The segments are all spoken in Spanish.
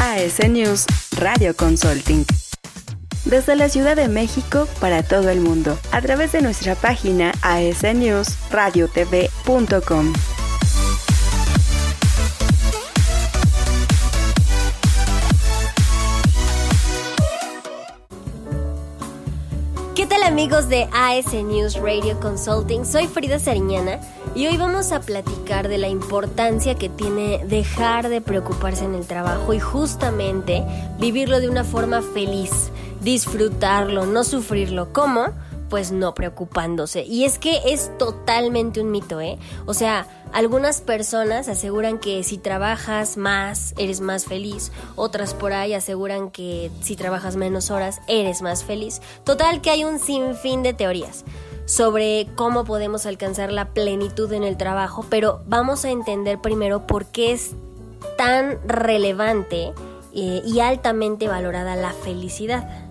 AS News Radio Consulting. Desde la Ciudad de México para todo el mundo, a través de nuestra página asnewsradiotv.com. ¿Qué tal amigos de AS News Radio Consulting? Soy Frida Sariñana y hoy vamos a platicar de la importancia que tiene dejar de preocuparse en el trabajo y justamente vivirlo de una forma feliz, disfrutarlo, no sufrirlo. ¿Cómo? pues no preocupándose. Y es que es totalmente un mito, ¿eh? O sea, algunas personas aseguran que si trabajas más, eres más feliz. Otras por ahí aseguran que si trabajas menos horas, eres más feliz. Total que hay un sinfín de teorías sobre cómo podemos alcanzar la plenitud en el trabajo, pero vamos a entender primero por qué es tan relevante eh, y altamente valorada la felicidad.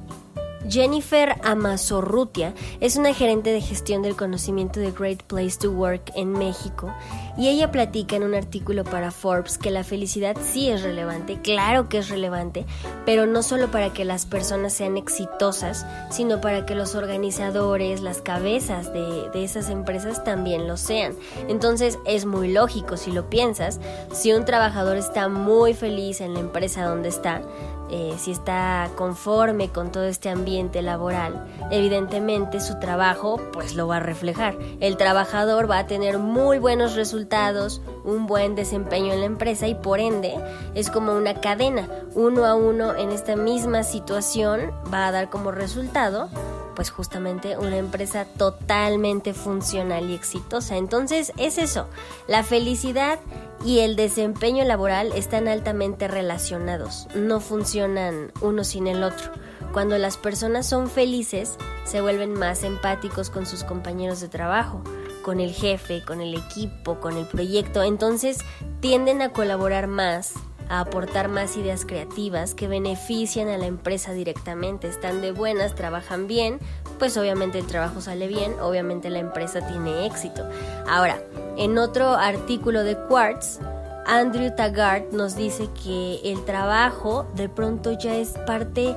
Jennifer Amazorrutia es una gerente de gestión del conocimiento de Great Place to Work en México y ella platica en un artículo para Forbes que la felicidad sí es relevante, claro que es relevante, pero no solo para que las personas sean exitosas, sino para que los organizadores, las cabezas de, esas empresas también lo sean. Entonces es muy lógico si lo piensas, si un trabajador está muy feliz en la empresa donde está, eh, si está conforme con todo este ambiente laboral, evidentemente su trabajo pues lo va a reflejar. El trabajador va a tener muy buenos resultados, un buen desempeño en la empresa y por ende es como una cadena, uno a uno en esta misma situación va a dar como resultado pues justamente una empresa totalmente funcional y exitosa. Entonces es eso, la felicidad y el desempeño laboral están altamente relacionados, no funcionan uno sin el otro. Cuando las personas son felices, se vuelven más empáticos con sus compañeros de trabajo, con el jefe, con el equipo, con el proyecto, entonces tienden a colaborar más a aportar más ideas creativas que benefician a la empresa directamente. Están de buenas, trabajan bien, pues obviamente el trabajo sale bien, obviamente la empresa tiene éxito. Ahora, en otro artículo de Quartz, Andrew Taggart nos dice que el trabajo de pronto ya es parte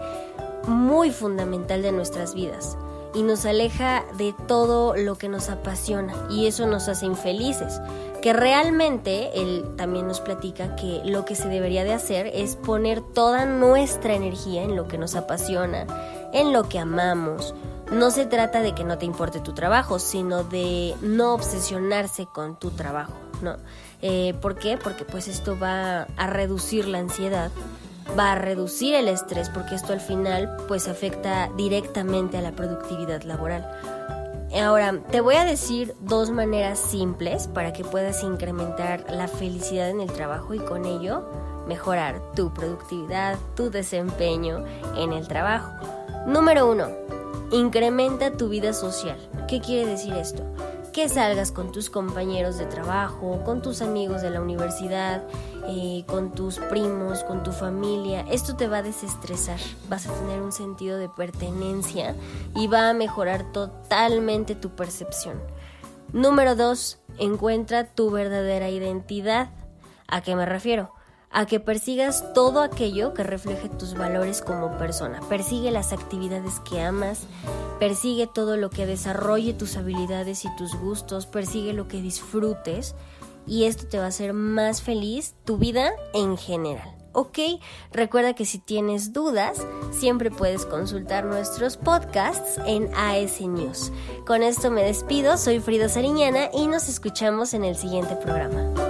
muy fundamental de nuestras vidas y nos aleja de todo lo que nos apasiona y eso nos hace infelices. Que realmente él también nos platica que lo que se debería de hacer es poner toda nuestra energía en lo que nos apasiona, en lo que amamos. No se trata de que no te importe tu trabajo, sino de no obsesionarse con tu trabajo, ¿no? Eh, ¿Por qué? Porque pues esto va a reducir la ansiedad va a reducir el estrés porque esto al final pues afecta directamente a la productividad laboral. Ahora, te voy a decir dos maneras simples para que puedas incrementar la felicidad en el trabajo y con ello mejorar tu productividad, tu desempeño en el trabajo. Número uno, incrementa tu vida social. ¿Qué quiere decir esto? Que salgas con tus compañeros de trabajo, con tus amigos de la universidad, eh, con tus primos, con tu familia. Esto te va a desestresar, vas a tener un sentido de pertenencia y va a mejorar totalmente tu percepción. Número dos, encuentra tu verdadera identidad. ¿A qué me refiero? A que persigas todo aquello que refleje tus valores como persona. Persigue las actividades que amas, persigue todo lo que desarrolle tus habilidades y tus gustos, persigue lo que disfrutes y esto te va a hacer más feliz tu vida en general. ¿ok? Recuerda que si tienes dudas, siempre puedes consultar nuestros podcasts en AS News. Con esto me despido, soy Frida Sariñana y nos escuchamos en el siguiente programa.